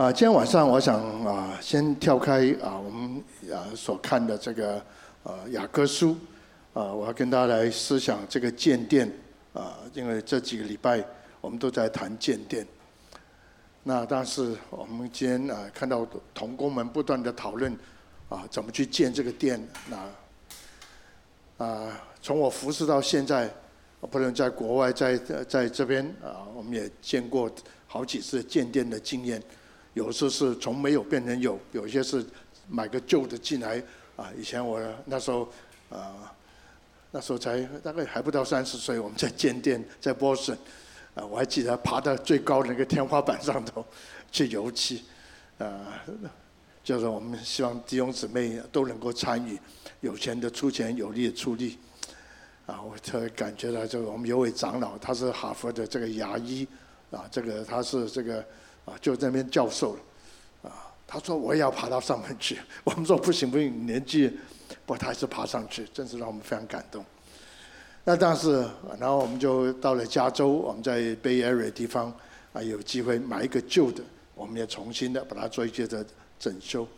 啊，今天晚上我想啊，先跳开啊，我们啊所看的这个呃雅歌书啊，我要跟大家来思想这个建殿啊，因为这几个礼拜我们都在谈建殿。那但是我们今天啊看到同工们不断的讨论啊，怎么去建这个殿。那啊，从我服侍到现在，不论在国外，在在这边啊，我们也见过好几次建殿的经验。有时是从没有变成有，有些是买个旧的进来啊。以前我那时候啊，那时候才大概还不到三十岁，我们在建店，在波士啊，我还记得爬到最高的那个天花板上头去油漆啊，就是我们希望弟兄姊妹都能够参与，有钱的出钱，有力的出力啊。我特别感觉到就是我们有位长老，他是哈佛的这个牙医啊，这个他是这个。啊，就在那边教授了，啊，他说我也要爬到上面去。我们说不行不行，年纪，不过他还是爬上去，真是让我们非常感动。那但是，然后我们就到了加州，我们在 Bay Area 地方啊，有机会买一个旧的，我们也重新的把它做一些的整修。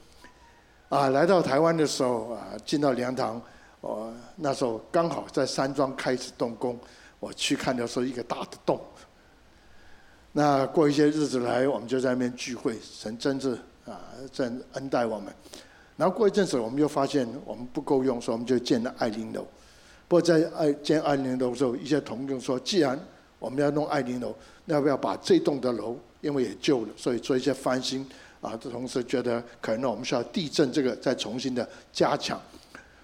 啊，来到台湾的时候啊，进到灵堂，我那时候刚好在山庄开始动工，我去看的时候一个大的洞。那过一些日子来，我们就在那边聚会，神真是啊，真恩待我们。然后过一阵子，我们又发现我们不够用，所以我们就建了爱玲楼。不过在爱建爱玲楼的时候，一些同工说，既然我们要弄爱玲楼，那要不要把这栋的楼，因为也旧了，所以做一些翻新啊？这同时觉得可能我们需要地震这个再重新的加强，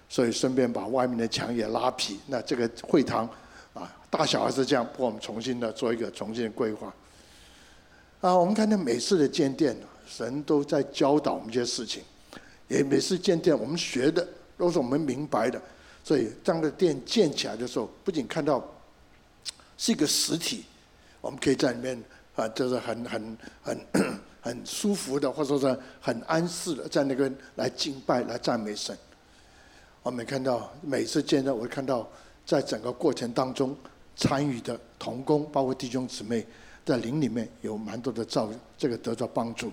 所以顺便把外面的墙也拉皮。那这个会堂啊，大小还是这样，不过我们重新的做一个重新的规划。啊，我们看到每次的建殿，神都在教导我们这些事情。也每次建殿，我们学的都是我们明白的。所以，当这个殿建起来的时候，不仅看到是一个实体，我们可以在里面啊，就是很很很很舒服的，或者说是很安适的，在那个来敬拜、来赞美神。我们看到每次见到，我看到在整个过程当中参与的同工，包括弟兄姊妹。在灵里面有蛮多的造，这个得到帮助。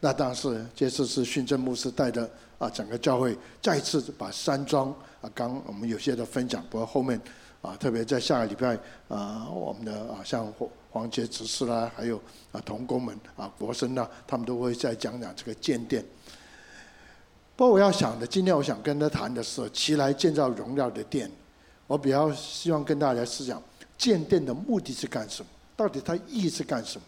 那当时这次是训政牧师带的啊，整个教会再次把山庄啊，刚我们有些的分享，不过后面啊，特别在下个礼拜啊，我们的啊，像黄黄杰执事啦，还有啊同工们啊国生呐，他们都会再讲讲这个建殿。不过我要想的，今天我想跟他谈的是，起来建造荣耀的殿。我比较希望跟大家思想，建殿的目的是干什么？到底它意义是干什么？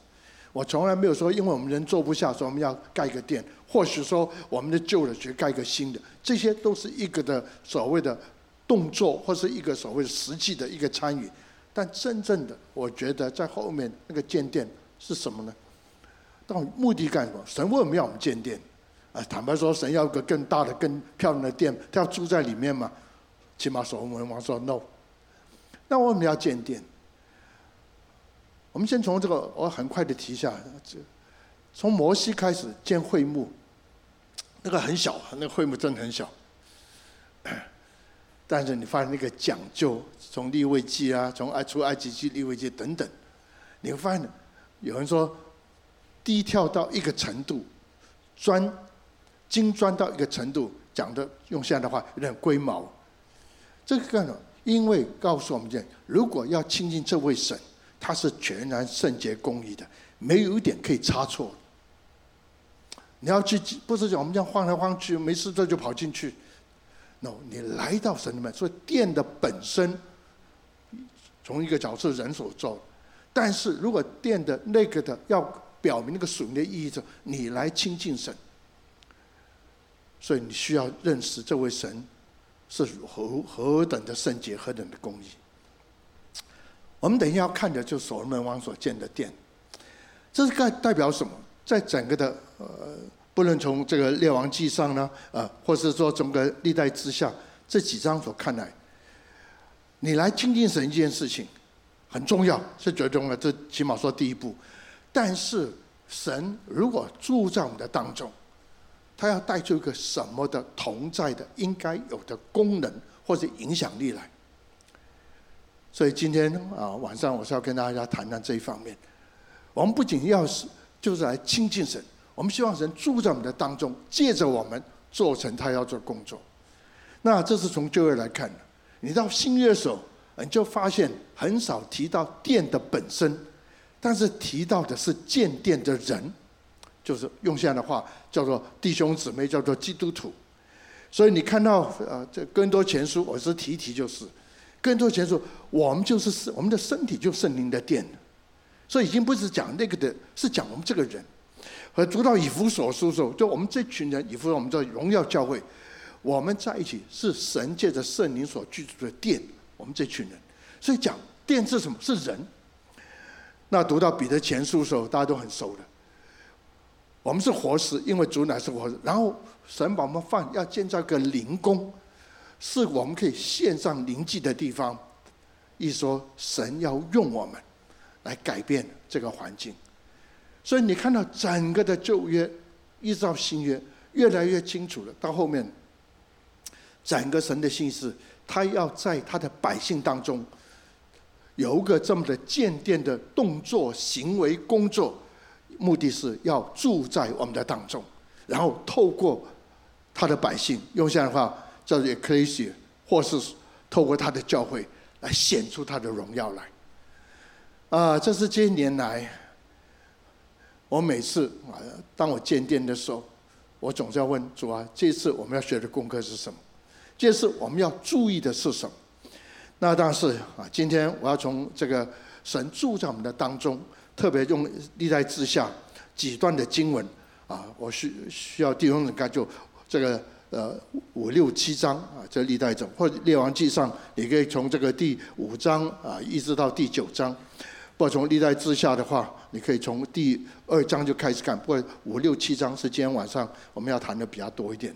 我从来没有说，因为我们人坐不下，说我们要盖个殿，或许说我们的旧的去盖个新的，这些都是一个的所谓的动作，或是一个所谓的实际的一个参与。但真正的，我觉得在后面那个建殿是什么呢？到目的干什么？神为什么要我们建殿？啊，坦白说，神要个更大的、更漂亮的殿，他要住在里面嘛？起码所罗门王说 no。那为什么要建殿？我们先从这个，我很快的提一下，这从摩西开始建会幕，那个很小，那个会幕真的很小。但是你发现那个讲究，从立位记啊，从出埃及记、立位记等等，你会发现，有人说低跳到一个程度，钻精钻到一个程度，讲的用现在的话有点龟毛。这个干什么？因为告诉我们这，如果要亲近这位神。他是全然圣洁公义的，没有一点可以差错。你要去，不是讲我们这样晃来晃去，没事做就跑进去。no，你来到神里面，所以殿的本身从一个角色人所做，但是如果殿的那个的要表明那个属灵的意义，就你来亲近神，所以你需要认识这位神是何何等的圣洁，何等的公义。我们等一下要看的就是所罗门王所建的殿，这是代代表什么？在整个的呃，不论从这个列王记上呢，呃，或是说整个历代之下这几章所看来，你来亲近神一件事情很重要，是最重要，这起码说第一步。但是神如果住在我们的当中，他要带出一个什么的同在的应该有的功能或者影响力来？所以今天啊晚上我是要跟大家谈谈这一方面。我们不仅要是就是来亲近神，我们希望神住在我们的当中，借着我们做成他要做工作。那这是从旧约来看的。你到新约的时候，你就发现很少提到殿的本身，但是提到的是建殿的人，就是用现在的话叫做弟兄姊妹，叫做基督徒。所以你看到呃，这更多前书，我是提一提就是，更多前书，我们就是我们的身体就是圣灵的殿，所以已经不是讲那个的，是讲我们这个人。和读到以弗所书的时候，就我们这群人，以弗所我们叫荣耀教会，我们在一起是神借着圣灵所居住的殿。我们这群人，所以讲殿是什么？是人。那读到彼得前书的时候，大家都很熟的。我们是活石，因为主乃是活石。然后神把我们放要建造一个灵宫，是我们可以献上灵祭的地方。一说神要用我们来改变这个环境，所以你看到整个的旧约一直到新约越来越清楚了。到后面，整个神的心思。他要在他的百姓当中有个这么的建殿的动作、行为、工作，目的是要住在我们的当中，然后透过他的百姓，用现在的话叫做 Ecclesia，或是透过他的教会来显出他的荣耀来。啊，这是这些年来，我每次啊，当我建殿的时候，我总是要问主啊，这次我们要学的功课是什么？这次我们要注意的是什么？那但是啊，今天我要从这个神住在我们的当中，特别用历代志下几段的经文啊，我需需要弟兄们看就这个呃五六七章啊，这历代中或者列王记上，你可以从这个第五章啊一直到第九章；或从历代志下的话，你可以从第二章就开始看；不过五六七章是今天晚上我们要谈的比较多一点。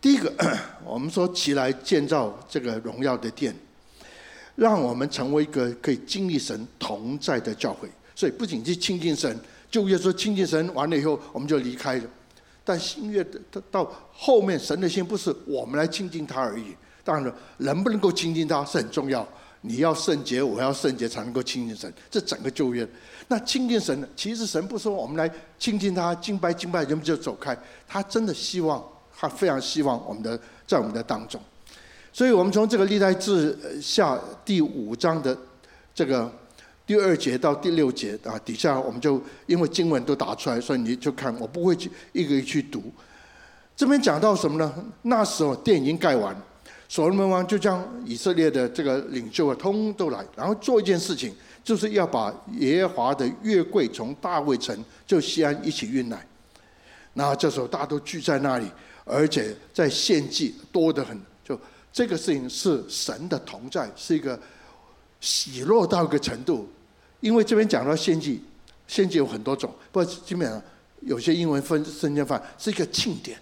第一个，我们说起来建造这个荣耀的殿，让我们成为一个可以经历神同在的教会。所以不仅是亲近神，就约说亲近神完了以后我们就离开了。但新约的到后面，神的心不是我们来亲近他而已。当然了，能不能够亲近他是很重要。你要圣洁，我要圣洁，才能够亲近神。这整个旧约，那亲近神呢，其实神不是说我们来亲近他，敬拜敬拜，人们就走开。他真的希望。他非常希望我们的在我们的当中，所以我们从这个历代志下第五章的这个第二节到第六节啊，底下我们就因为经文都打出来，所以你就看，我不会去一个一个去读。这边讲到什么呢？那时候殿已经盖完，所罗门王就将以色列的这个领袖啊，通都来，然后做一件事情，就是要把耶和华的月柜从大卫城就西安一起运来。那这时候大家都聚在那里。而且在献祭多得很，就这个事情是神的同在，是一个喜乐到一个程度。因为这边讲到献祭，献祭有很多种，不过基本上有些英文分圣经翻是一个庆典。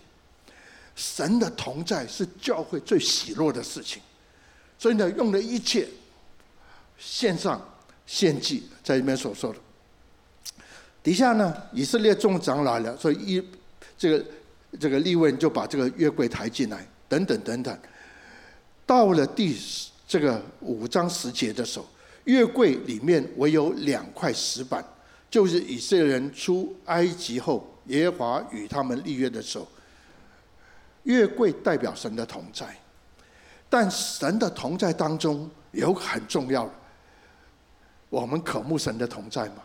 神的同在是教会最喜乐的事情，所以呢，用了一切献上献祭，在里面所说的。底下呢，以色列众长老了，所以一这个。这个利未人就把这个约柜抬进来，等等等等。到了第这个五章十节的时候，月柜里面唯有两块石板，就是以色列人出埃及后，耶和华与他们立约的时候。月柜代表神的同在，但神的同在当中有很重要，我们渴慕神的同在吗？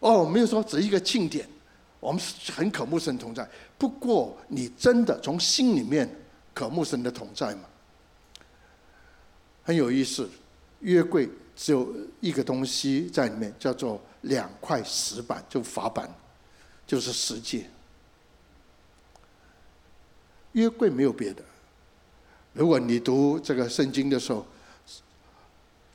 哦，我没有说只是一个庆典。我们很渴慕神同在，不过你真的从心里面渴慕神的同在吗？很有意思，约柜只有一个东西在里面，叫做两块石板，就法板，就是十诫。约柜没有别的。如果你读这个圣经的时候，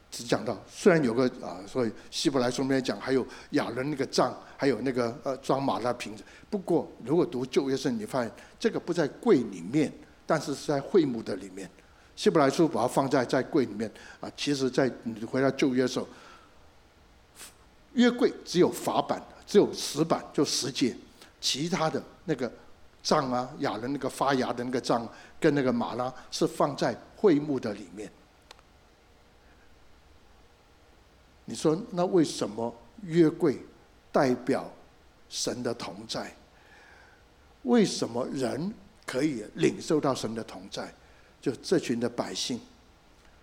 只讲到，虽然有个啊，所以希伯来书里面讲，还有亚伦那个杖，还有那个呃装玛纳瓶子。不过，如果读旧约圣经，你发现这个不在柜里面，但是是在会幕的里面。希伯来书把它放在在柜里面啊。其实，在你回到旧约的时候，约柜只有法版，只有石板，就十诫，其他的那个杖啊，亚伦那个发芽的那个杖，跟那个马拉是放在会幕的里面。你说那为什么约柜代表神的同在。为什么人可以领受到神的同在？就这群的百姓，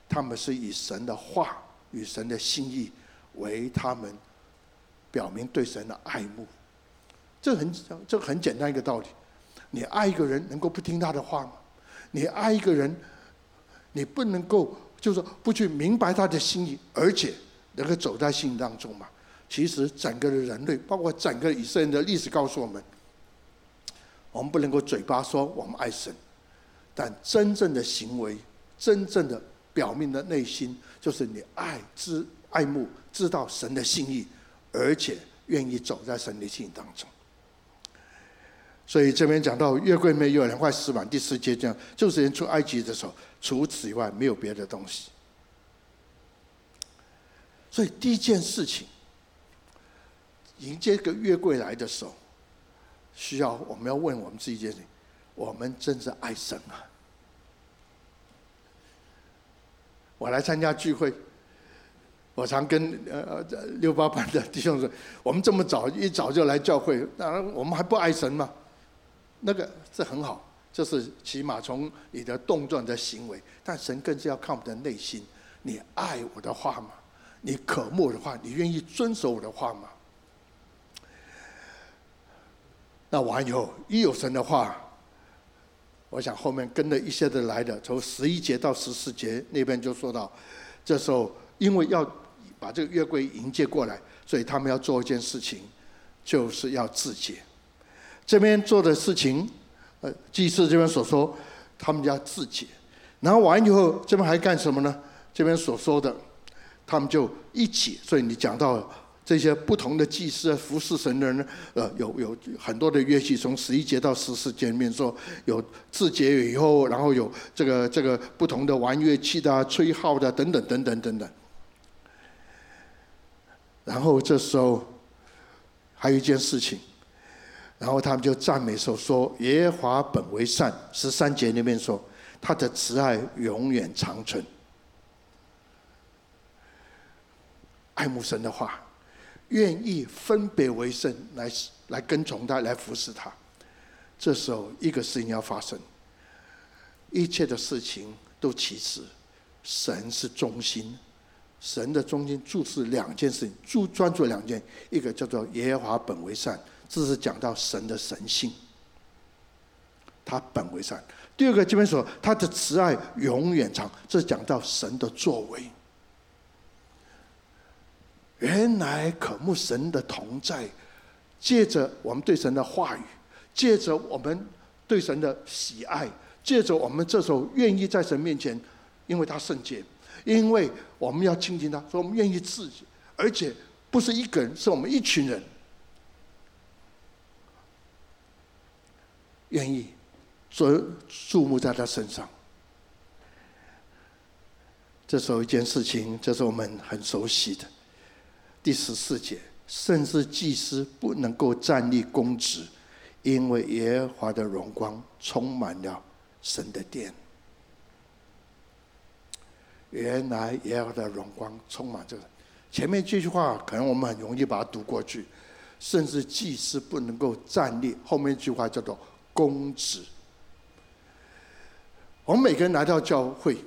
他们是以神的话与神的心意为他们表明对神的爱慕。这很这很简单一个道理。你爱一个人，能够不听他的话吗？你爱一个人，你不能够就是说不去明白他的心意，而且能够走在心当中吗？其实整个的人类，包括整个以色列的历史，告诉我们，我们不能够嘴巴说我们爱神，但真正的行为，真正的表面的内心，就是你爱知爱慕，知道神的心意，而且愿意走在神的心意当中。所以这边讲到月桂没有两块石板，第四节讲就是人出埃及的时候，除此以外没有别的东西。所以第一件事情，迎接个月桂来的时候，需要我们要问我们自己一件事情：我们真是爱神啊？我来参加聚会，我常跟呃六八班的弟兄说：我们这么早一早就来教会，当然我们还不爱神吗？那个是很好，就是起码从你的动作的行为，但神更是要看我们的内心。你爱我的话吗？你渴慕的话，你愿意遵守我的话吗？那完以后，一有神的话，我想后面跟着一些的来的，从十一节到十四节那边就说到，这时候因为要把这个约柜迎接过来，所以他们要做一件事情，就是要自洁。这边做的事情，呃，祭司这边所说，他们要自洁，然后完以后，这边还干什么呢？这边所说的，他们就一起。所以你讲到这些不同的祭司服侍神的人，呃，有有很多的乐器，从十一节到十四节里面说，有自洁以后，然后有这个这个不同的玩乐器的、吹号的等等等等等等。然后这时候还有一件事情。然后他们就赞美说：“说耶和华本为善。”十三节里面说：“他的慈爱永远长存。”爱慕神的话，愿意分别为圣来来跟从他，来服侍他。这时候，一个事情要发生，一切的事情都其次，神是中心，神的中心注视两件事情，注专注两件，一个叫做耶和华本为善。这是讲到神的神性，他本为善。第二个这边说他的慈爱永远长，这是讲到神的作为。原来渴慕神的同在，借着我们对神的话语，借着我们对神的喜爱，借着我们这时候愿意在神面前，因为他圣洁，因为我们要亲近他，所以我们愿意自己，而且不是一个人，是我们一群人。愿意注注目在他身上。这时候一件事情，这是我们很熟悉的第十四节，甚至祭司不能够站立公职，因为耶和华的荣光充满了神的殿。原来耶和华的荣光充满这个。前面这句话可能我们很容易把它读过去，甚至祭司不能够站立。后面一句话叫做。公职，我们每个人来到教会，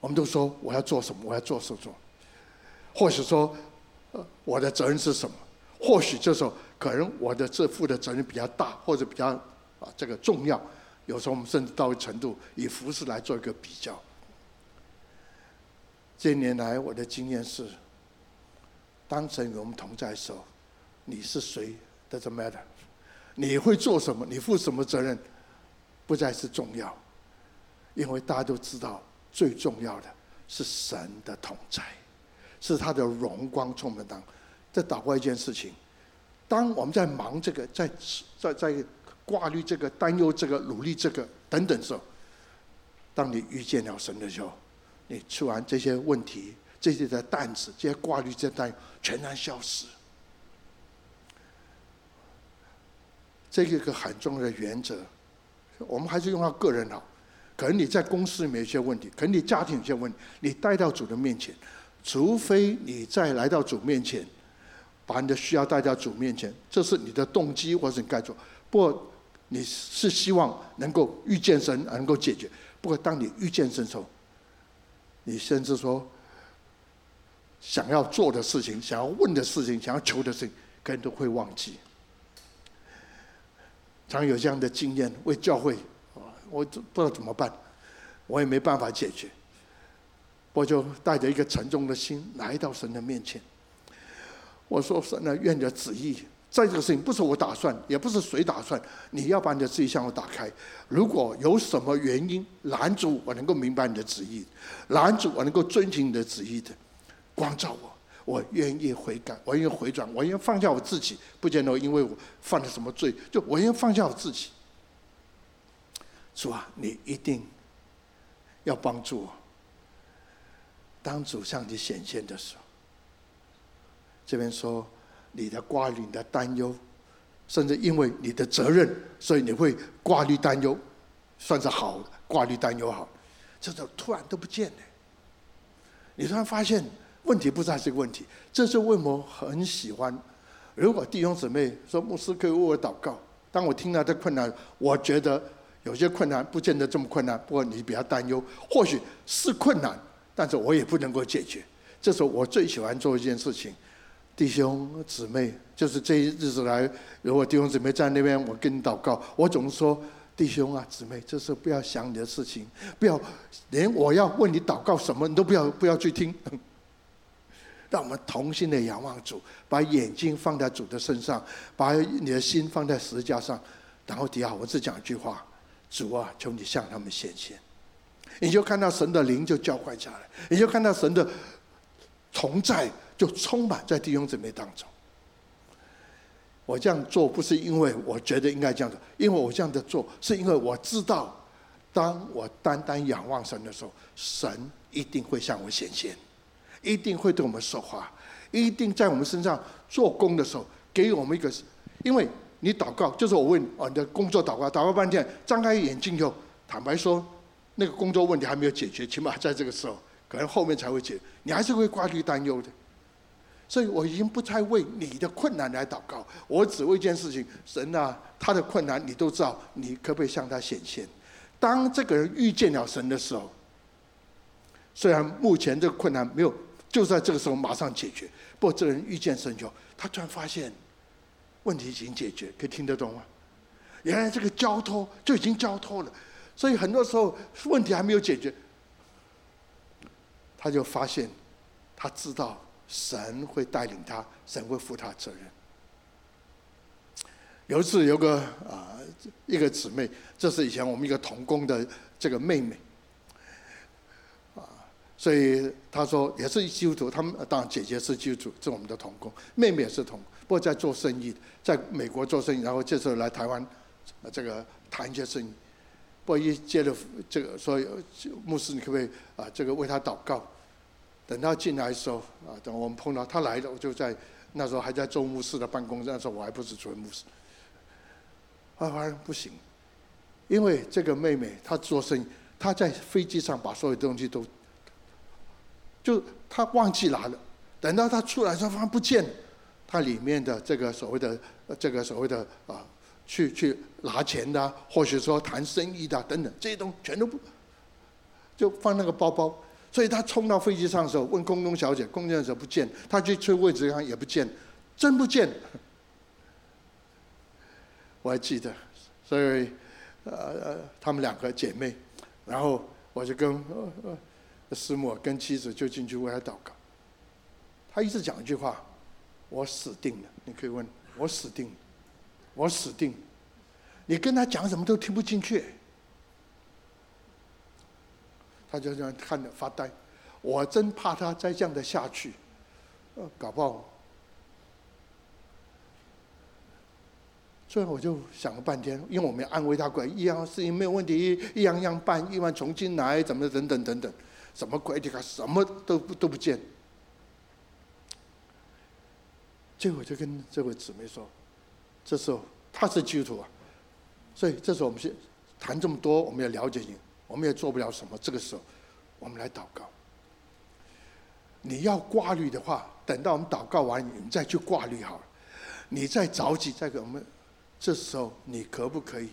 我们都说我要做什么，我要做什么。或许说，呃我的责任是什么？或许这时候可能我的这负的责任比较大，或者比较啊这个重要。有时候我们甚至到一程度以服饰来做一个比较。这年来我的经验是，当神与我们同在的时候，你是谁？Doesn't matter。你会做什么？你负什么责任？不再是重要，因为大家都知道，最重要的是神的同在，是他的荣光充满当。再祷告一件事情：当我们在忙这个，在在在挂虑这个、担忧这个、努力这个等等时候，当你遇见了神的时候，你吃完这些问题、这些的担子、这些挂虑、这些担忧，全然消失。这个一个很重要的原则，我们还是用到个人好。可能你在公司里面有些问题，可能你家庭有些问题，你带到主的面前，除非你再来到主面前，把你的需要带到主面前，这是你的动机，或是你该做。不过你是希望能够遇见神，能够解决。不过当你遇见神时候，你甚至说想要做的事情、想要问的事情、想要求的事情，可能都会忘记。常有这样的经验，为教会，我不知道怎么办，我也没办法解决，我就带着一个沉重的心来到神的面前。我说：“神啊，愿你的旨意，在这个事情不是我打算，也不是谁打算，你要把你的旨意向我打开。如果有什么原因拦阻我能够明白你的旨意，拦阻我能够遵循你的旨意的，光照我。”我愿意悔改，我愿意回转，我愿意放下我自己，不见得因为我犯了什么罪，就我愿意放下我自己。主啊，你一定要帮助我。当主向你显现的时候，这边说你的挂虑、你的担忧，甚至因为你的责任，所以你会挂虑担忧，算是好，挂虑担忧好。这种突然都不见了，你突然发现。问题不在这个问题，这是为什么很喜欢。如果弟兄姊妹说牧师可以为我祷告，当我听到这困难，我觉得有些困难不见得这么困难，不过你比较担忧，或许是困难，但是我也不能够解决。这时候我最喜欢做一件事情，弟兄姊妹，就是这一日子来，如果弟兄姊妹在那边，我跟你祷告，我总是说弟兄啊姊妹，这时候不要想你的事情，不要连我要问你祷告什么，你都不要不要去听。让我们同心的仰望主，把眼睛放在主的身上，把你的心放在十字架上，然后底下我只讲一句话：主啊，求你向他们显现。你就看到神的灵就浇灌下来，你就看到神的同在就充满在弟兄姊妹当中。我这样做不是因为我觉得应该这样做，因为我这样的做是因为我知道，当我单单仰望神的时候，神一定会向我显现。一定会对我们说话，一定在我们身上做工的时候，给予我们一个，因为你祷告，就是我问哦，你的工作祷告，祷告半天，张开眼睛以后，坦白说，那个工作问题还没有解决，起码在这个时候，可能后面才会解，你还是会挂虑担忧的。所以我已经不再为你的困难来祷告，我只为一件事情，神啊，他的困难你都知道，你可不可以向他显现？当这个人遇见了神的时候，虽然目前这个困难没有。就在这个时候马上解决。不过这个人遇见神就，他突然发现问题已经解决，可以听得懂吗？原来这个交托就已经交托了，所以很多时候问题还没有解决，他就发现他知道神会带领他，神会负他责任。有一次有个啊一个姊妹，这是以前我们一个同工的这个妹妹。啊所以他说也是基督徒，他们当然姐姐是基督徒，是我们的同工，妹妹也是同，不过在做生意，在美国做生意，然后这时候来台湾，这个谈一些生意。我一接着这个说牧师，你可不可以啊这个为他祷告？等他进来的时候啊，等我们碰到他来了，我就在那时候还在周牧师的办公室，那时候我还不是主任牧师。啊，反正不行，因为这个妹妹她做生意，她在飞机上把所有东西都。就她忘记拿了，等到她出来时候，发现不见了。他里面的这个所谓的这个所谓的啊，去去拿钱的，或许说谈生意的等等，这些东西全都不，就放那个包包。所以他冲到飞机上的时候，问空中小姐，空中小姐不见，他去吹位置上也不见，真不见。我还记得，所以呃，他们两个姐妹，然后我就跟。呃呃师母跟妻子就进去为他祷告，他一直讲一句话：“我死定了。”你可以问我死定了，我死定。你跟他讲什么都听不进去，他就这样看着发呆。我真怕他再这样的下去，呃搞不好。所以我就想了半天，因为我没安慰他过来，一样事情没有问题，一样样办，一万重新来，怎么等等等等。什么鬼？你看什么都都不见。结果就跟这位姊妹说：“这时候他是基督徒啊，所以这时候我们先谈这么多，我们也了解你，我们也做不了什么。这个时候，我们来祷告。你要挂虑的话，等到我们祷告完，你再去挂虑好了。你再着急再给我们，这时候你可不可以？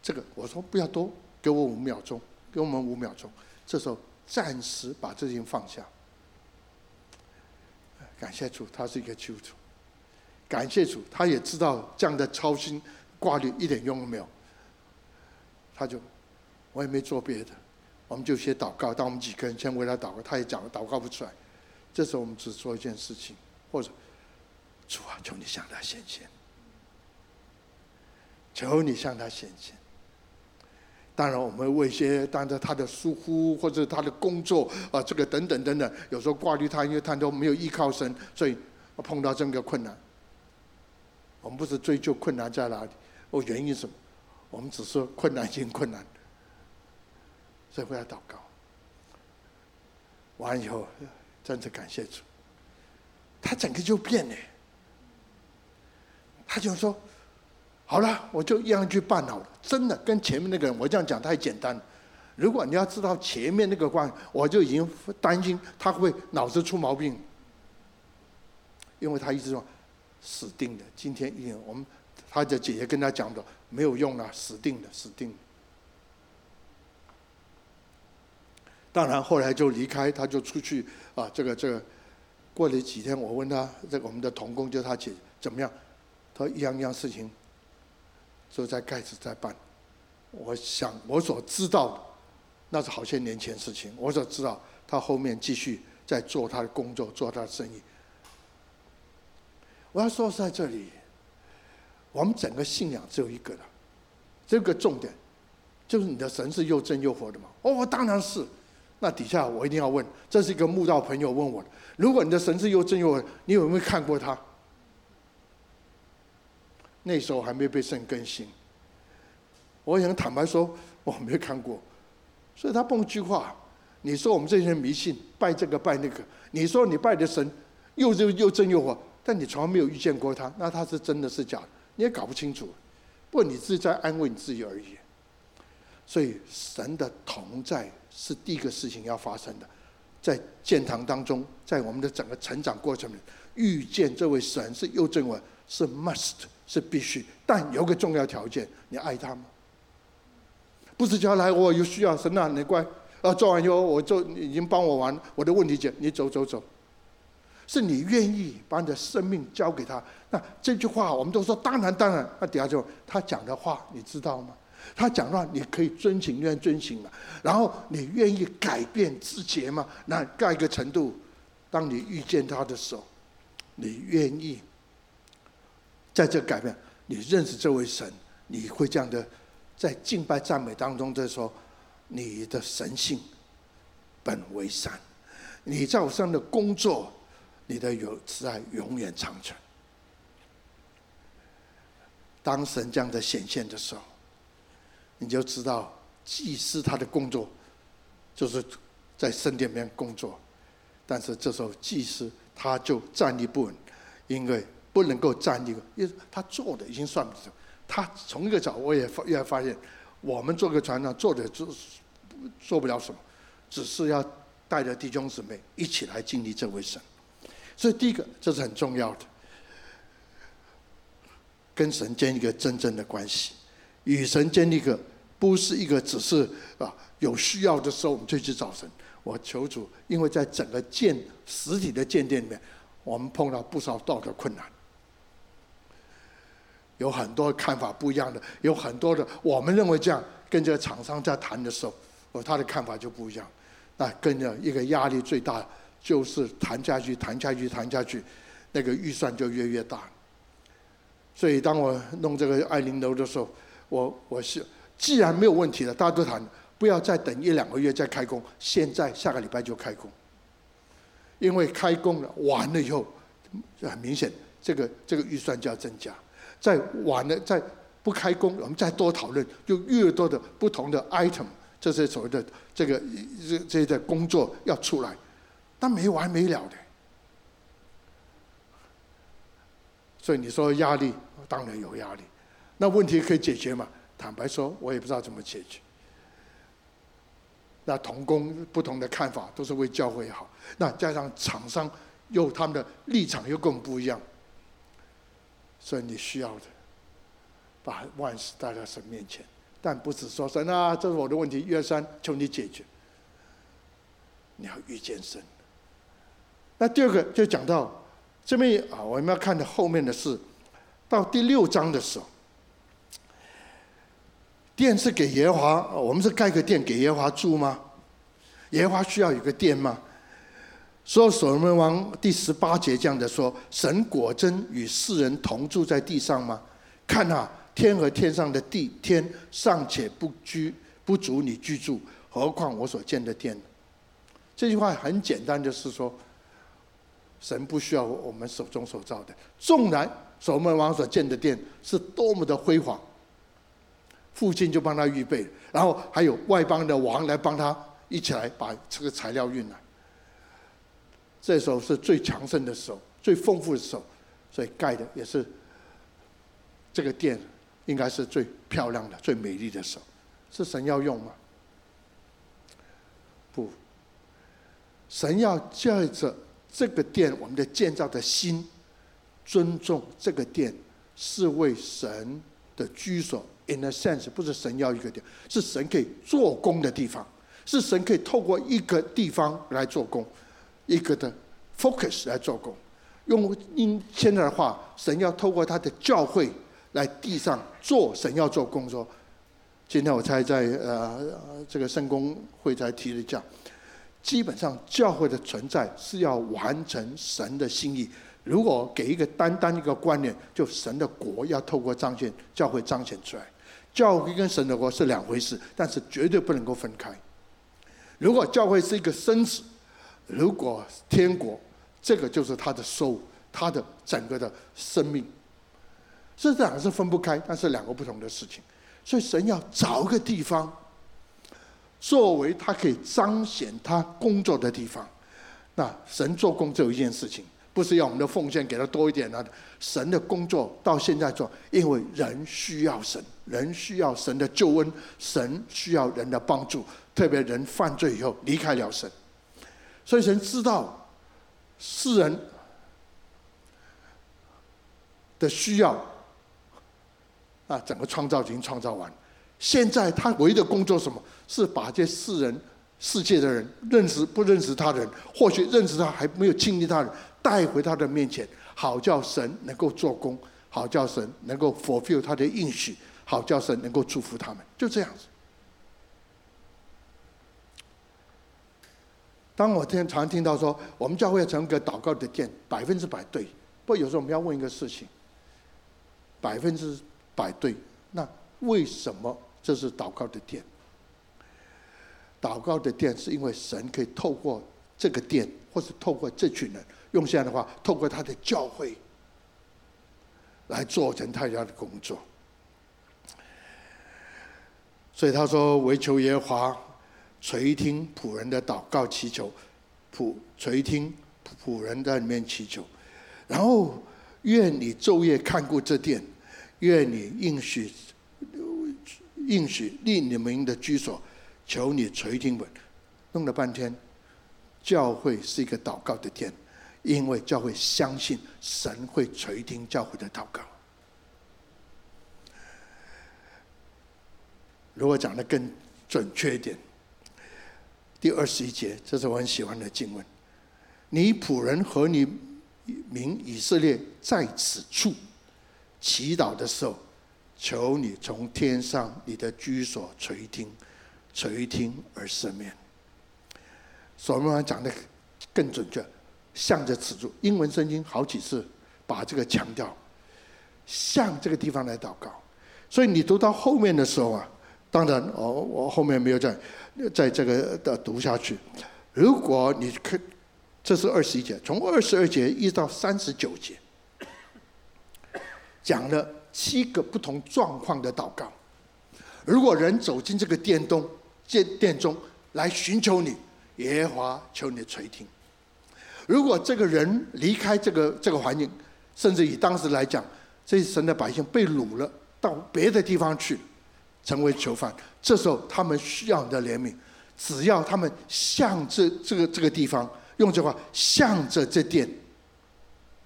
这个我说不要多，给我五秒钟，给我们五秒钟。这时候暂时把这件放下。感谢主，他是一个基督徒。感谢主，他也知道这样的操心挂虑一点用都没有。他就，我也没做别的，我们就先祷告。当我们几个人先为他祷告，他也讲祷告不出来。这时候我们只做一件事情，或者主啊，求你向他显现，求你向他显现。当然，我们为一些当着他的疏忽或者他的工作啊，这个等等等等，有时候挂虑他，因为他都没有依靠神，所以碰到这么个困难。我们不是追究困难在哪里，哦，原因什么？我们只说困难性困难，所以回来祷告。完以后，真的感谢主，他整个就变了。他就说。好了，我就一样去办好了。真的，跟前面那个人，我这样讲太简单。如果你要知道前面那个关，我就已经担心他会脑子出毛病，因为他一直说死定了。今天因为我们他的姐姐跟他讲的没有用了，死定了，死定了。当然后来就离开，他就出去啊，这个这个。过了几天，我问他，这个我们的童工就他姐怎么样？他说一样一样事情。就在开始在办，我想我所知道的，那是好些年前事情。我所知道，他后面继续在做他的工作，做他的生意。我要说在这里，我们整个信仰只有一个的，这个重点就是你的神是又真又活的吗？哦，当然是。那底下我一定要问，这是一个慕道朋友问我的：如果你的神是又真又活，你有没有看过他？那时候还没被圣更新，我想坦白说，我没看过，所以他蹦一句话，你说我们这些人迷信，拜这个拜那个，你说你拜的神又又又真又活，但你从来没有遇见过他，那他是真的是假的，你也搞不清楚，不过你自己在安慰你自己而已。所以神的同在是第一个事情要发生的，在建堂当中，在我们的整个成长过程里，遇见这位神是又真又活，是 must。是必须，但有个重要条件，你爱他吗？不是叫来我有需要，神啊，你乖，啊，做完以后我就已经帮我完，我的问题解，你走走走。是你愿意把你的生命交给他？那这句话我们都说当然当然。那底下就他讲的话，你知道吗？他讲的话你可以遵行愿遵行吗？然后你愿意改变自己吗？那盖一个程度，当你遇见他的时候，你愿意？在这改变，你认识这位神，你会这样的，在敬拜赞美当中，就说你的神性本为善，你在我身上的工作，你的有慈爱永远长存。当神这样的显现的时候，你就知道祭司他的工作就是在圣殿里面工作，但是这时候祭司他就站立不稳，因为。不能够站立，因为他做的已经算不上。他从一个角，我也发，也发现，我们做个船长做的做做不了什么，只是要带着弟兄姊妹一起来经历这位神。所以第一个，这是很重要的，跟神建立一个真正的关系，与神建立一个不是一个只是啊有需要的时候我们就去找神。我求主，因为在整个建实体的建殿里面，我们碰到不少道德困难。有很多看法不一样的，有很多的，我们认为这样，跟这个厂商在谈的时候，哦，他的看法就不一样。那跟着一个压力最大，就是谈下去，谈下去，谈下去，那个预算就越越大。所以当我弄这个爱玲楼的时候，我我是既然没有问题了，大家都谈，不要再等一两个月再开工，现在下个礼拜就开工。因为开工了完了以后，很明显，这个这个预算就要增加。再晚了，再不开工，我们再多讨论，就越多的不同的 item，这些所谓的这个这这些的工作要出来，但没完没了的。所以你说压力，当然有压力。那问题可以解决吗？坦白说，我也不知道怎么解决。那同工不同的看法，都是为教会好。那加上厂商又他们的立场又跟我们不一样，所以你需要的，把万事带到神面前，但不是说神啊，这是我的问题，一二三，求你解决。你要遇见神。那第二个就讲到这边啊，我们要看的后面的是，到第六章的时候，殿是给耶和华，我们是盖个殿给耶和华住吗？耶和华需要有个殿吗？所以所罗门王第十八节这样的说：神果真与世人同住在地上吗？看啊，天和天上的地，天尚且不居不足你居住，何况我所建的殿？这句话很简单，就是说。神不需要我们手中所造的，纵然所罗门王所建的殿是多么的辉煌，父亲就帮他预备，然后还有外邦的王来帮他一起来把这个材料运来。这时候是最强盛的时候，最丰富的时候，所以盖的也是这个殿，应该是最漂亮的、最美丽的时候。是神要用吗？不，神要借着。这个殿，我们的建造的心，尊重这个殿，是为神的居所。In a sense，不是神要一个殿，是神可以做工的地方，是神可以透过一个地方来做工，一个的 focus 来做工。用因现在的话，神要透过他的教会来地上做神要做工作。今天我才在呃这个圣公会才提了讲。基本上，教会的存在是要完成神的心意。如果给一个单单一个观念，就神的国要透过彰显教会彰显出来。教会跟神的国是两回事，但是绝对不能够分开。如果教会是一个身子，如果天国，这个就是他的收他的整个的生命。这两个是分不开，但是两个不同的事情。所以神要找个地方。作为他可以彰显他工作的地方，那神做工只有一件事情，不是要我们的奉献给他多一点呢。神的工作到现在做，因为人需要神，人需要神的救恩，神需要人的帮助，特别人犯罪以后离开了神，所以神知道世人的需要，啊，整个创造已经创造完。现在他唯一的工作什么？是把这世人、世界的人认识不认识他的人，或许认识他还没有经历他的人，带回他的面前，好叫神能够做工，好叫神能够 fulfill 他的应许，好叫神能够祝福他们，就这样子。当我听常听到说，我们教会要成个祷告的殿，百分之百对。不过有时候我们要问一个事情，百分之百对，那为什么？这是祷告的殿。祷告的殿是因为神可以透过这个殿，或是透过这群人，用现在的话，透过他的教会来做成他要的工作。所以他说：“惟求耶和华垂听仆人的祷告祈求，仆垂听仆人在里面祈求，然后愿你昼夜看顾这殿，愿你应许。”应许立你们的居所，求你垂听我。弄了半天，教会是一个祷告的天，因为教会相信神会垂听教会的祷告。如果讲得更准确一点，第二十一节，这是我很喜欢的经文。你仆人和你民以色列在此处祈祷的时候。求你从天上你的居所垂听，垂听而赦免。所罗门王讲的更准确，向着此处。英文圣经好几次把这个强调，向这个地方来祷告。所以你读到后面的时候啊，当然，我我后面没有再在这个的读下去。如果你看，这是二十一节，从二十二节一直到三十九节，讲了。七个不同状况的祷告。如果人走进这个殿中，殿殿中来寻求你，耶和华求你垂听。如果这个人离开这个这个环境，甚至以当时来讲，这些神的百姓被掳了，到别的地方去，成为囚犯，这时候他们需要你的怜悯。只要他们向这这个这个地方，用这话向着这殿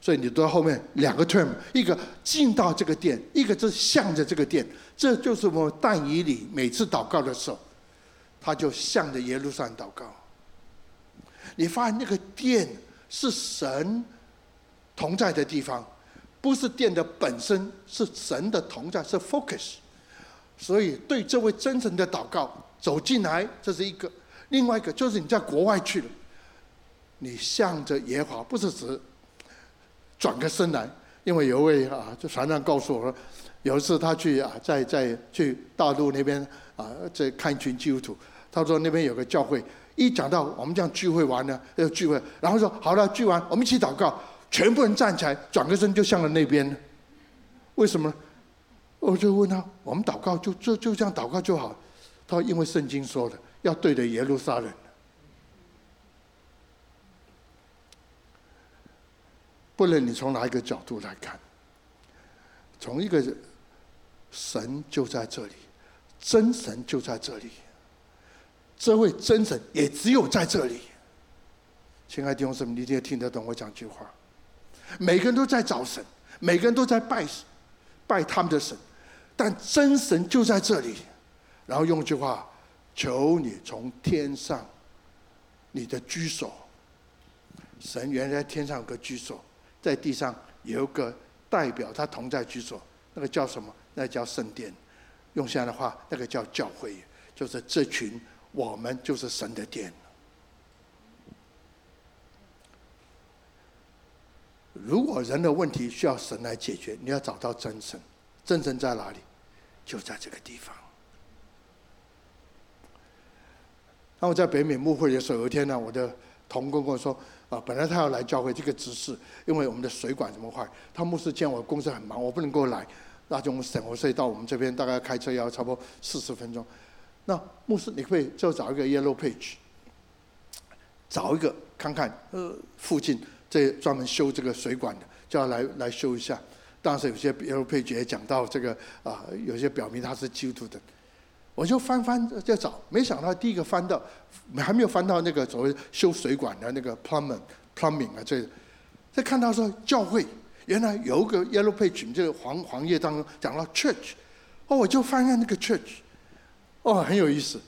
所以你到后面两个 term，一个进到这个殿，一个是向着这个殿。这就是我们但以理每次祷告的时候，他就向着耶路撒冷祷告。你发现那个殿是神同在的地方，不是殿的本身，是神的同在，是 focus。所以对这位真神的祷告走进来，这是一个；另外一个就是你在国外去了，你向着耶华，不是指转个身来，因为有位啊，就船长告诉我说，有一次他去啊，在在去大陆那边啊，在看一群基督徒，他说那边有个教会。一讲到我们这样聚会完了要聚会，然后说好了聚完，我们一起祷告，全部人站起来，转个身就向了那边。为什么呢？我就问他，我们祷告就就就这样祷告就好。他说因为圣经说的要对着耶路撒冷。不论你从哪一个角度来看，从一个神就在这里，真神就在这里。这位真神也只有在这里，亲爱的弟兄姊妹，你一定要听得懂我讲句话。每个人都在找神，每个人都在拜拜他们的神，但真神就在这里。然后用一句话：求你从天上，你的居所。神原来天上有个居所，在地上有一个代表他同在居所，那个叫什么？那叫圣殿。用现在的话，那个叫教会，就是这群。我们就是神的殿。如果人的问题需要神来解决，你要找到真神。真神在哪里？就在这个地方。那我在北美牧会的时候，有一天呢，我的同工跟我说：“啊，本来他要来教会这个执事，因为我们的水管怎么坏？他牧师见我公司很忙，我不能够来，那就我们省我税到我们这边，大概开车要差不多四十分钟。”那牧师，你可以就找一个 Yellow Page，找一个看看，呃，附近这专门修这个水管的，就要来来修一下。当时有些 Yellow Page 也讲到这个啊、有些表明他是基督徒的，我就翻翻就找，没想到第一个翻到，还没有翻到那个所谓修水管的那个 Plumbing Plumbing 啊，这，再看到说教会原来有一个 Yellow Page，这个黄黄页当中讲到 Church，哦，我就翻看那个 Church。哦，很有意思。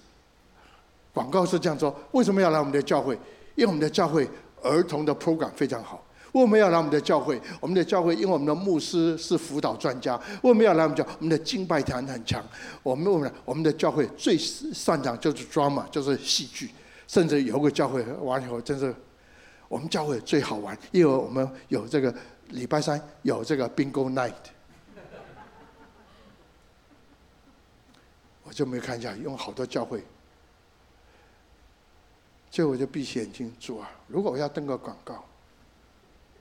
广告是这样说：为什么要来我们的教会？因为我们的教会儿童的 program 非常好。为什么要来我们的教会？我们的教会因为我们的牧师是辅导专家。为什么要来我们教？我们的敬拜团很强。我们我们我们的教会最擅长就是 drama，就是戏剧。甚至有个教会完以后，真是我们教会最好玩，因为我们有这个礼拜三有这个 bingo night。我就没有看下去，用好多教会，最后我就闭起眼睛，主啊，如果我要登个广告，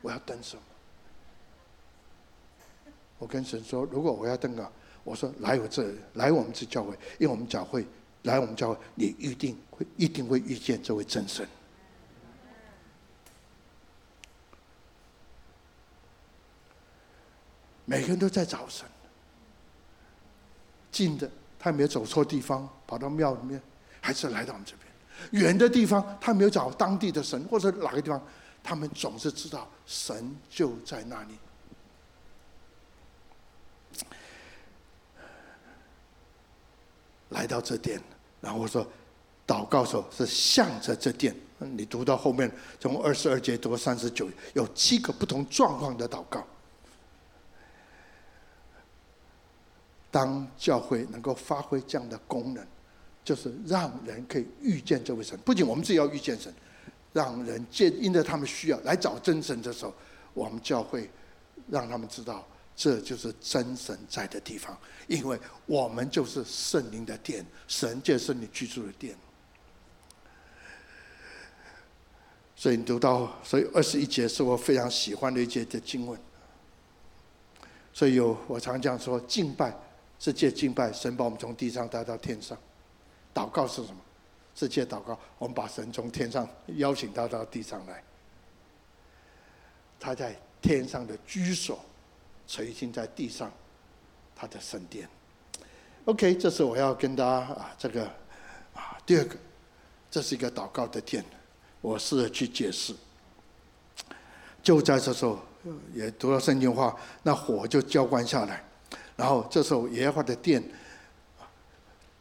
我要登什么？我跟神说，如果我要登个，我说来我这，来我们这教会，因为我们教会，来我们教会，你一定会一定会遇见这位真神。每个人都在找神，近的。他没有走错地方，跑到庙里面，还是来到我们这边。远的地方，他没有找当地的神，或者哪个地方，他们总是知道神就在那里。来到这殿，然后说，祷告时候是向着这殿。你读到后面，从二十二节读到三十九，有七个不同状况的祷告。当教会能够发挥这样的功能，就是让人可以遇见这位神。不仅我们自己要遇见神，让人见因着他们需要来找真神的时候，我们教会让他们知道这就是真神在的地方，因为我们就是圣灵的殿，神就是你居住的殿。所以你读到，所以二十一节是我非常喜欢的一节的经文。所以有我常讲说敬拜。是借敬拜神，把我们从地上带到天上。祷告是什么？世界祷告，我们把神从天上邀请他到地上来。他在天上的居所，垂听在地上，他的圣殿。OK，这是我要跟大家啊，这个啊，第二个，这是一个祷告的殿，我试着去解释。就在这时候，也读到圣经话，那火就浇灌下来，然后这时候耶和华的殿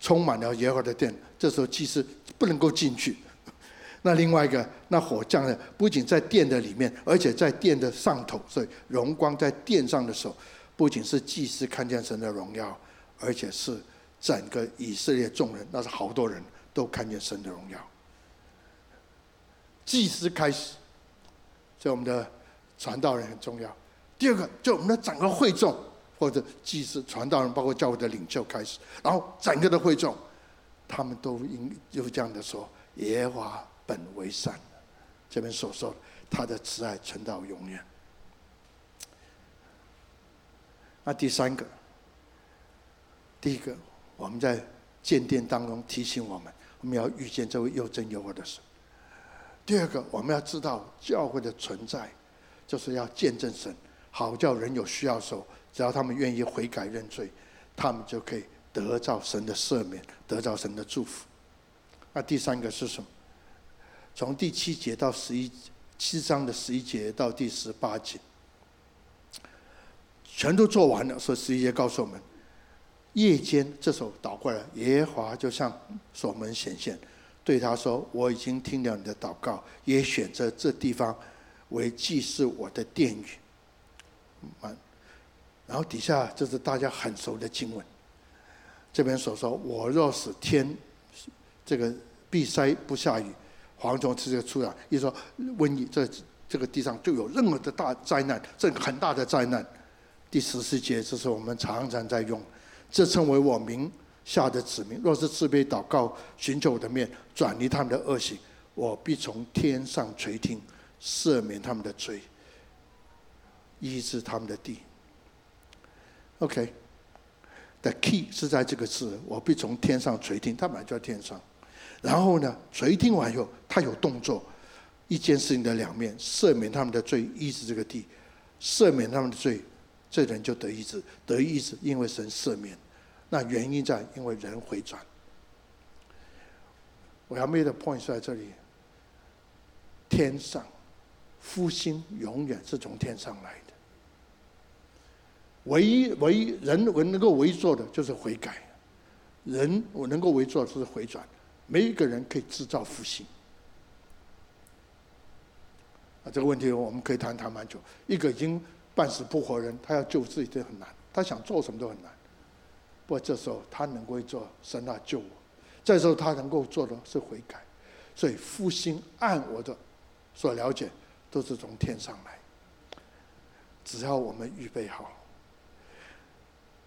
充满了耶和华的殿，这时候祭司不能够进去。那另外一个，那火降呢，不仅在殿的里面，而且在殿的上头，所以荣光在殿上的时候，不仅是祭司看见神的荣耀，而且是整个以色列众人，那是好多人都看见神的荣耀。祭司开始，所以我们的传道人很重要。第二个，就我们的整个会众，或者祭司、传道人，包括教会的领袖开始，然后整个的会众，他们都应就这样的说：耶和华。本为善，这边所说，他的慈爱存到永远。那第三个，第一个，我们在建殿当中提醒我们，我们要遇见这位又真又活的神。第二个，我们要知道教会的存在，就是要见证神，好叫人有需要的时候，只要他们愿意悔改认罪，他们就可以得到神的赦免，得到神的祝福。那第三个是什么？从第七节到十一七章的十一节到第十八节，全都做完了。所以十一节告诉我们，夜间这时候倒过来，耶和华就向所门显现，对他说：“我已经听了你的祷告，也选择这地方为祭祀我的殿宇。”然后底下就是大家很熟的经文，这边所说：“我若是天这个闭塞不下雨。”蝗虫直接出来，一说瘟疫，这这个地上就有任何的大灾难，这很大的灾难。第十四节，这是我们常常在用，这称为我名下的子民，若是自卑祷告，寻求我的面，转离他们的恶行，我必从天上垂听，赦免他们的罪，医治他们的地。OK，the key 是在这个字，我必从天上垂听，他本来就在天上。然后呢，垂听完以后，他有动作，一件事情的两面，赦免他们的罪，医治这个地，赦免他们的罪，这人就得医治，得医治，因为神赦免。那原因在，因为人回转。我要 make the point 在这里，天上复兴永远是从天上来，唯一唯一人我能够唯一做的就是悔改，人我能够唯一做的就是回转。没一个人可以制造复兴啊！这个问题我们可以谈谈蛮久。一个已经半死不活人，他要救自己都很难，他想做什么都很难。不过这时候他能够做，神啊救我！这时候他能够做的是悔改。所以复兴按我的所了解，都是从天上来。只要我们预备好，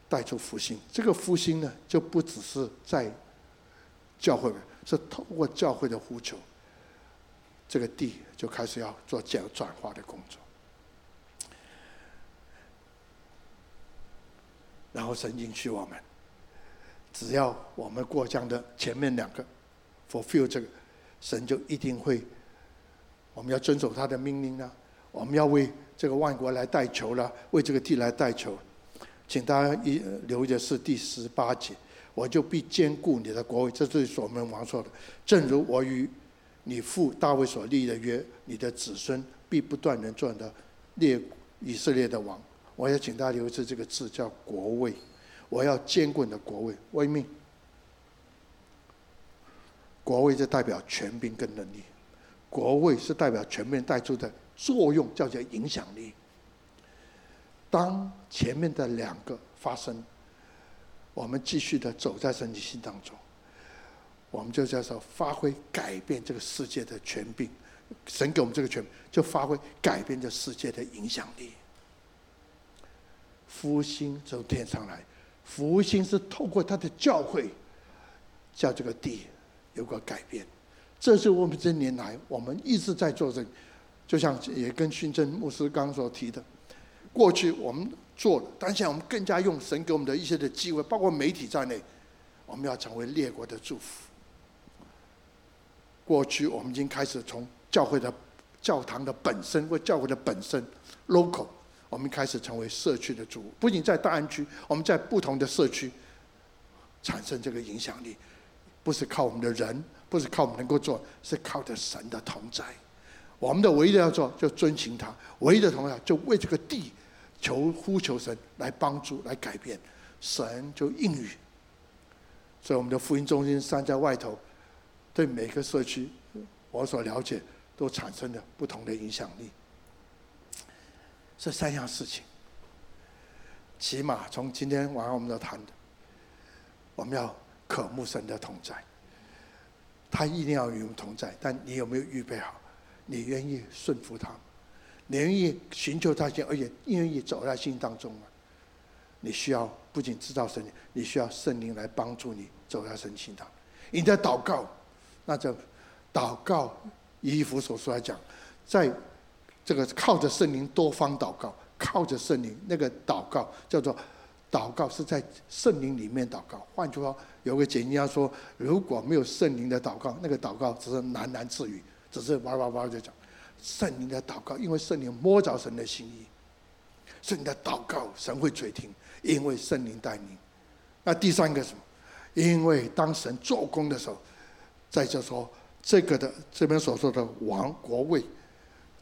带出复兴。这个复兴呢，就不只是在。教会是通过教会的呼求，这个地就开始要做转转化的工作。然后神应许我们，只要我们过这样的前面两个，fulfill 这个，神就一定会，我们要遵守他的命令呢，我们要为这个万国来代求了，为这个地来代求。请大家一留意的是第十八节。我就必兼顾你的国位，这是所门王说的。正如我与你父大卫所立的约，你的子孙必不断人做的列以色列的王。我要请大家留意这个字叫国位，我要兼顾你的国位，为命。国位就代表权柄跟能力，国位是代表权柄带出的作用，叫做影响力。当前面的两个发生。我们继续的走在神的心当中，我们就叫做发挥改变这个世界的权柄。神给我们这个权，就发挥改变这世界的影响力。福星从天上来，福星是透过他的教会，叫这个地有个改变。这是我们这年来我们一直在做这个，就像也跟训正牧师刚所提的，过去我们。做了，但现在我们更加用神给我们的一些的机会，包括媒体在内，我们要成为列国的祝福。过去我们已经开始从教会的教堂的本身或教会的本身 local，我们开始成为社区的主。不仅在大安区，我们在不同的社区产生这个影响力，不是靠我们的人，不是靠我们能够做，是靠着神的同在。我们的唯一的要做，就遵循他；唯一的同样，就为这个地求呼求神来帮助、来改变。神就应允。所以我们的福音中心山在外头，对每个社区，我所了解，都产生了不同的影响力。这三样事情，起码从今天晚上我们要谈的，我们要渴慕神的同在。他一定要与我们同在，但你有没有预备好？你愿意顺服他？你愿意寻求他心，而且愿意走在心当中吗？你需要不仅知道圣灵，你需要圣灵来帮助你走在神心当。你的祷告，那就祷告，以弗所书来讲，在这个靠着圣灵多方祷告，靠着圣灵那个祷告叫做祷告，是在圣灵里面祷告。换句话说，有个解经家说，如果没有圣灵的祷告，那个祷告只是喃喃自语。只是哇哇哇就讲圣灵的祷告，因为圣灵摸着神的心意，圣灵的祷告神会垂听，因为圣灵带领。那第三个什么？因为当神做工的时候，在这说这个的这边所说的王国位，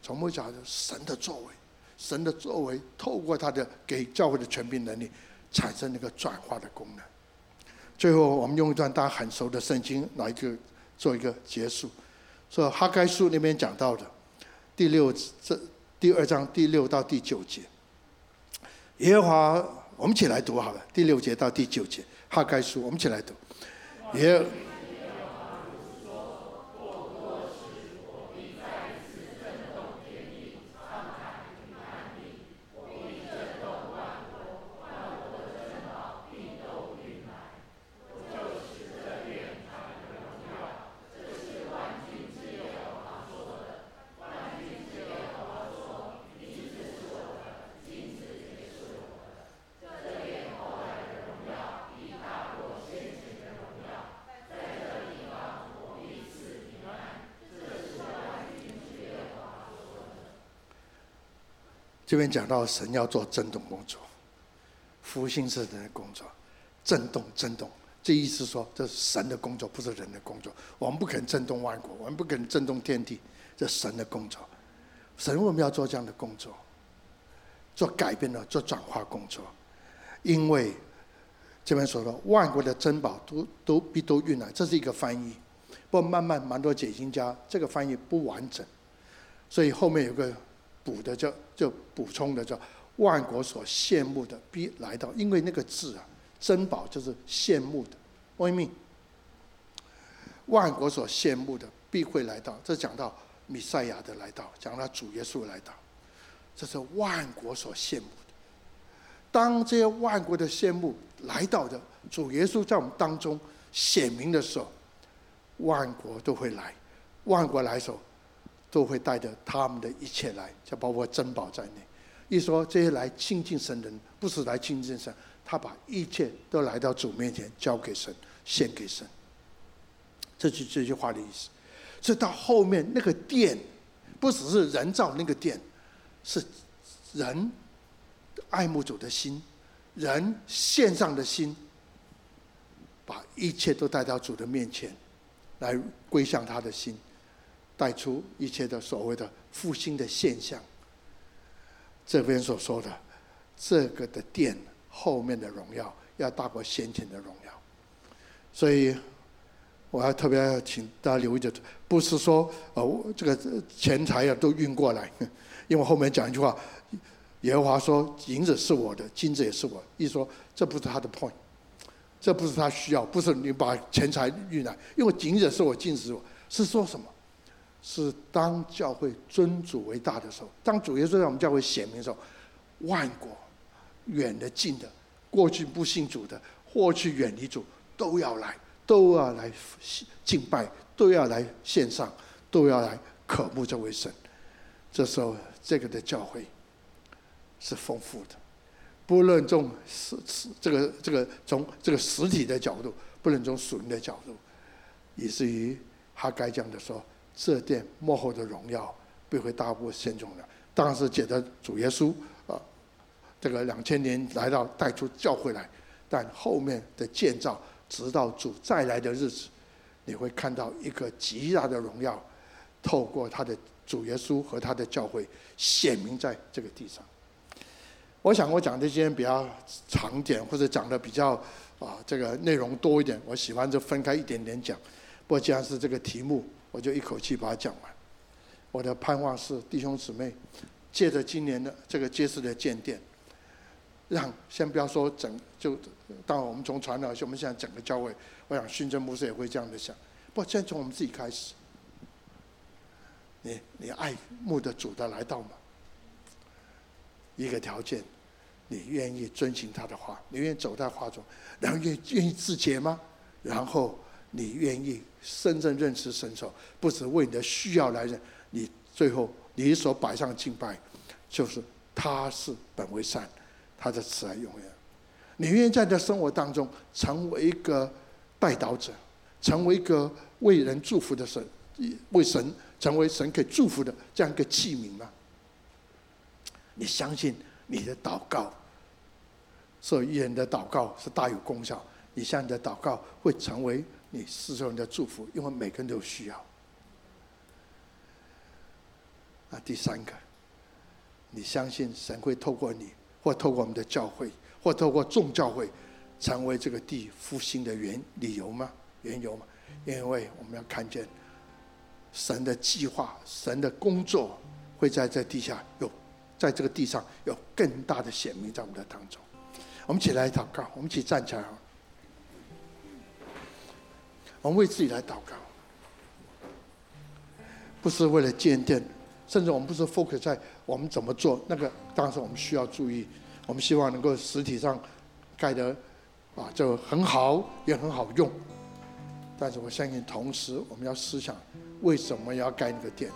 从我讲的神的作为，神的作为透过他的给教会的权柄能力，产生那个转化的功能。最后，我们用一段大家很熟的圣经来一个做一个结束。说哈该书那边讲到的第六这第二章第六到第九节，耶和华，我们一起来读好了，第六节到第九节哈该书，我们一起来读，耶。讲到神要做震动工作，复兴是人的工作，震动震动，这意思说这是神的工作，不是人的工作。我们不可能震动万国，我们不可能震动天地，这是神的工作。神为什么要做这样的工作？做改变的，做转化工作。因为这边说的万国的珍宝都都必都运来，这是一个翻译。不过慢慢蛮多解经家这个翻译不完整，所以后面有个。补的就就补充的叫万国所羡慕的必来到，因为那个字啊，珍宝就是羡慕的，为命。万国所羡慕的必会来到，这讲到弥赛亚的来到，讲到主耶稣来到，这是万国所羡慕的。当这些万国的羡慕来到的主耶稣在我们当中显明的时候，万国都会来，万国来的时候。都会带着他们的一切来，就包括珍宝在内。一说这些来亲近神的人，不是来亲近神，他把一切都来到主面前，交给神，献给神。这句这句话的意思。所以到后面那个殿，不只是人造那个殿，是人爱慕主的心，人献上的心，把一切都带到主的面前，来归向他的心。带出一切的所谓的复兴的现象。这边所说的这个的殿后面的荣耀，要大过先前的荣耀。所以，我要特别要请大家留意着，不是说哦，这个钱财啊都运过来，因为后面讲一句话，耶和华说银子是我的，金子也是我。一说这不是他的 point，这不是他需要，不是你把钱财运来，因为银子是我，金子是我，是说什么？是当教会尊主为大的时候，当主耶稣在我们教会显明的时候，万国远的近的，过去不信主的，过去远离主，都要来，都要来敬拜，都要来献上，都要来渴慕这位神。这时候，这个的教会是丰富的，不论从实实这个这个从这个实体的角度，不论从属灵的角度，以至于哈该讲的说。这殿幕后的荣耀必会大过先前的，当然是借着主耶稣啊，这个两千年来到带出教会来，但后面的建造，直到主再来的日子，你会看到一个极大的荣耀，透过他的主耶稣和他的教会显明在这个地上。我想我讲这些比较长点，或者讲的比较啊这个内容多一点，我喜欢就分开一点点讲。不过既然是这个题目，我就一口气把它讲完。我的盼望是弟兄姊妹，借着今年的这个结实的建殿，让先不要说整就，当我们从传道，我们现在整个教会，我想训政牧师也会这样的想。不先从我们自己开始，你你爱慕的主的来到吗？一个条件。你愿意遵行他的话？你愿意走在话中，然后愿愿意自洁吗？然后你愿意真正认识神手，不只为你的需要来认，你最后你所摆上敬拜，就是他是本为善，他的慈爱永远。你愿意在你的生活当中成为一个代祷者，成为一个为人祝福的神，为神成为神可以祝福的这样一个器皿吗？你相信？你的祷告，所以人的祷告是大有功效。你向你的祷告会成为你世上人的祝福，因为每个人都需要。啊，第三个，你相信神会透过你，或透过我们的教会，或透过众教会，成为这个地复兴的原理由吗？缘由吗？因为我们要看见神的计划，神的工作会在这地下有。在这个地上有更大的显明在我们的当中，我们一起来祷告，我们一起站起来，我们为自己来祷告，不是为了建殿，甚至我们不是 focus 在我们怎么做，那个当时我们需要注意，我们希望能够实体上盖得啊就很好，也很好用，但是我相信同时我们要思想为什么要盖那个殿，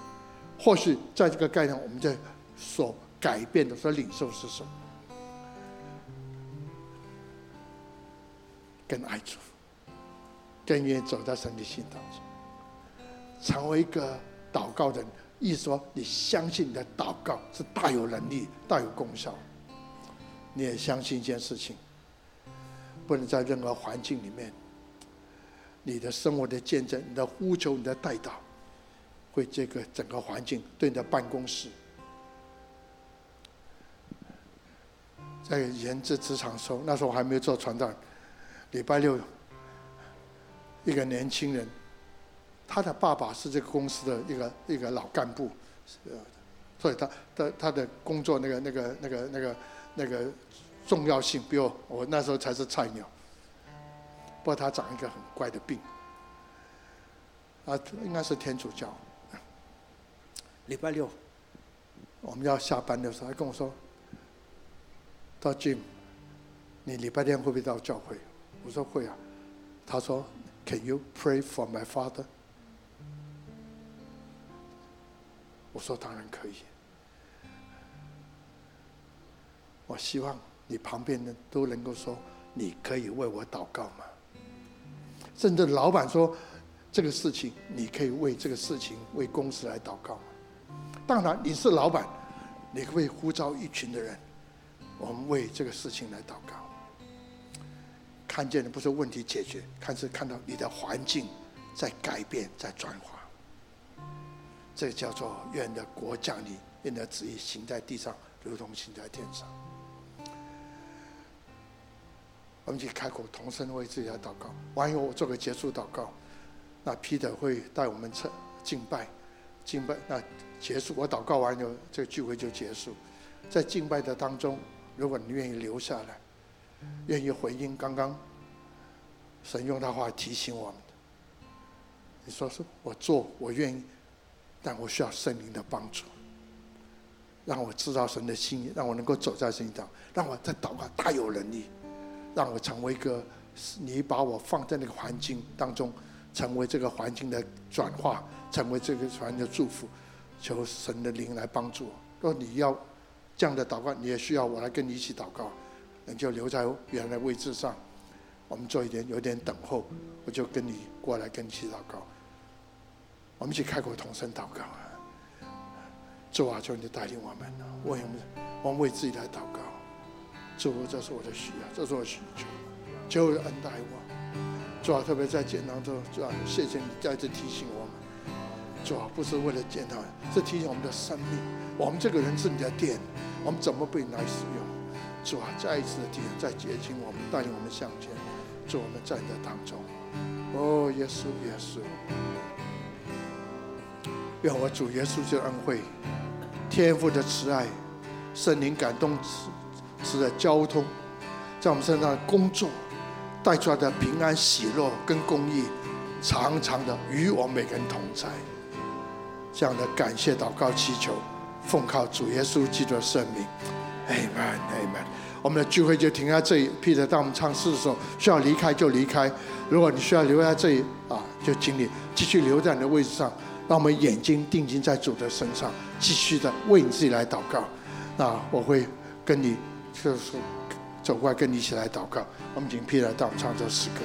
或许在这个概念我们在所。改变的所领受是什么？跟爱主，更愿意走在神的心当中，成为一个祷告人。意思说，你相信你的祷告是大有能力、大有功效。你也相信一件事情，不能在任何环境里面，你的生活的见证、你的呼求、你的代祷，会这个整个环境对你的办公室。在研制职场的时候，那时候我还没有做传道。礼拜六，一个年轻人，他的爸爸是这个公司的一个一个老干部，所以他的他的工作那个那个那个那个那个重要性比我我那时候才是菜鸟。不过他长一个很怪的病，啊，应该是天主教。礼拜六，我们要下班的时候，他跟我说。到 Jim，你礼拜天会不会到教会？我说会啊。他说，Can you pray for my father？我说当然可以。我希望你旁边的都能够说，你可以为我祷告吗？甚至老板说，这个事情你可以为这个事情为公司来祷告吗？当然你是老板，你可以呼召一群的人。我们为这个事情来祷告，看见的不是问题解决，看是看到你的环境在改变，在转化。这叫做愿的国降临，愿的旨意行在地上，如同行在天上。我们一起开口同声为自己来祷告，完以后我做个结束祷告。那 Peter 会带我们称敬拜，敬拜那结束，我祷告完以后，这个聚会就结束，在敬拜的当中。如果你愿意留下来，愿意回应刚刚神用他话提醒我们的，你说是我做，我愿意，但我需要圣灵的帮助，让我知道神的心意，让我能够走在圣经上，让我在祷告大有能力，让我成为一个你把我放在那个环境当中，成为这个环境的转化，成为这个环境的祝福，求神的灵来帮助我。若你要。这样的祷告，你也需要我来跟你一起祷告，就留在原来位置上，我们做一点有点等候，我就跟你过来跟你一起祷告。我们一起开口同声祷告啊！主啊，求你带领我们，为我们，我们为自己来祷告。主，这是我的需要，这是我的需求，求恩待我。主啊，特别在艰难中，主啊，谢谢你再次提醒我们。主啊，不是为了见他，是提醒我们的生命。我们这个人是你的殿，我们怎么被你来使用？主啊，再一次的提醒，再接近我们，带领我们向前。主，我们在你的当中。哦，耶稣，耶稣，愿我主耶稣的恩惠、天父的慈爱、圣灵感动使的交通，在我们身上的工作带出来的平安、喜乐跟公义，常常的与我们每个人同在。这样的感谢祷告祈求，奉靠主耶稣基督的圣名，Amen，Amen。我们的聚会就停在这里。Peter，当我们唱诗的时候，需要离开就离开。如果你需要留在这里啊，就请你继续留在你的位置上。让我们眼睛定睛在主的身上，继续的为你自己来祷告。那我会跟你就是走过来跟你一起来祷告。我们请 Peter 当我们唱这首诗歌。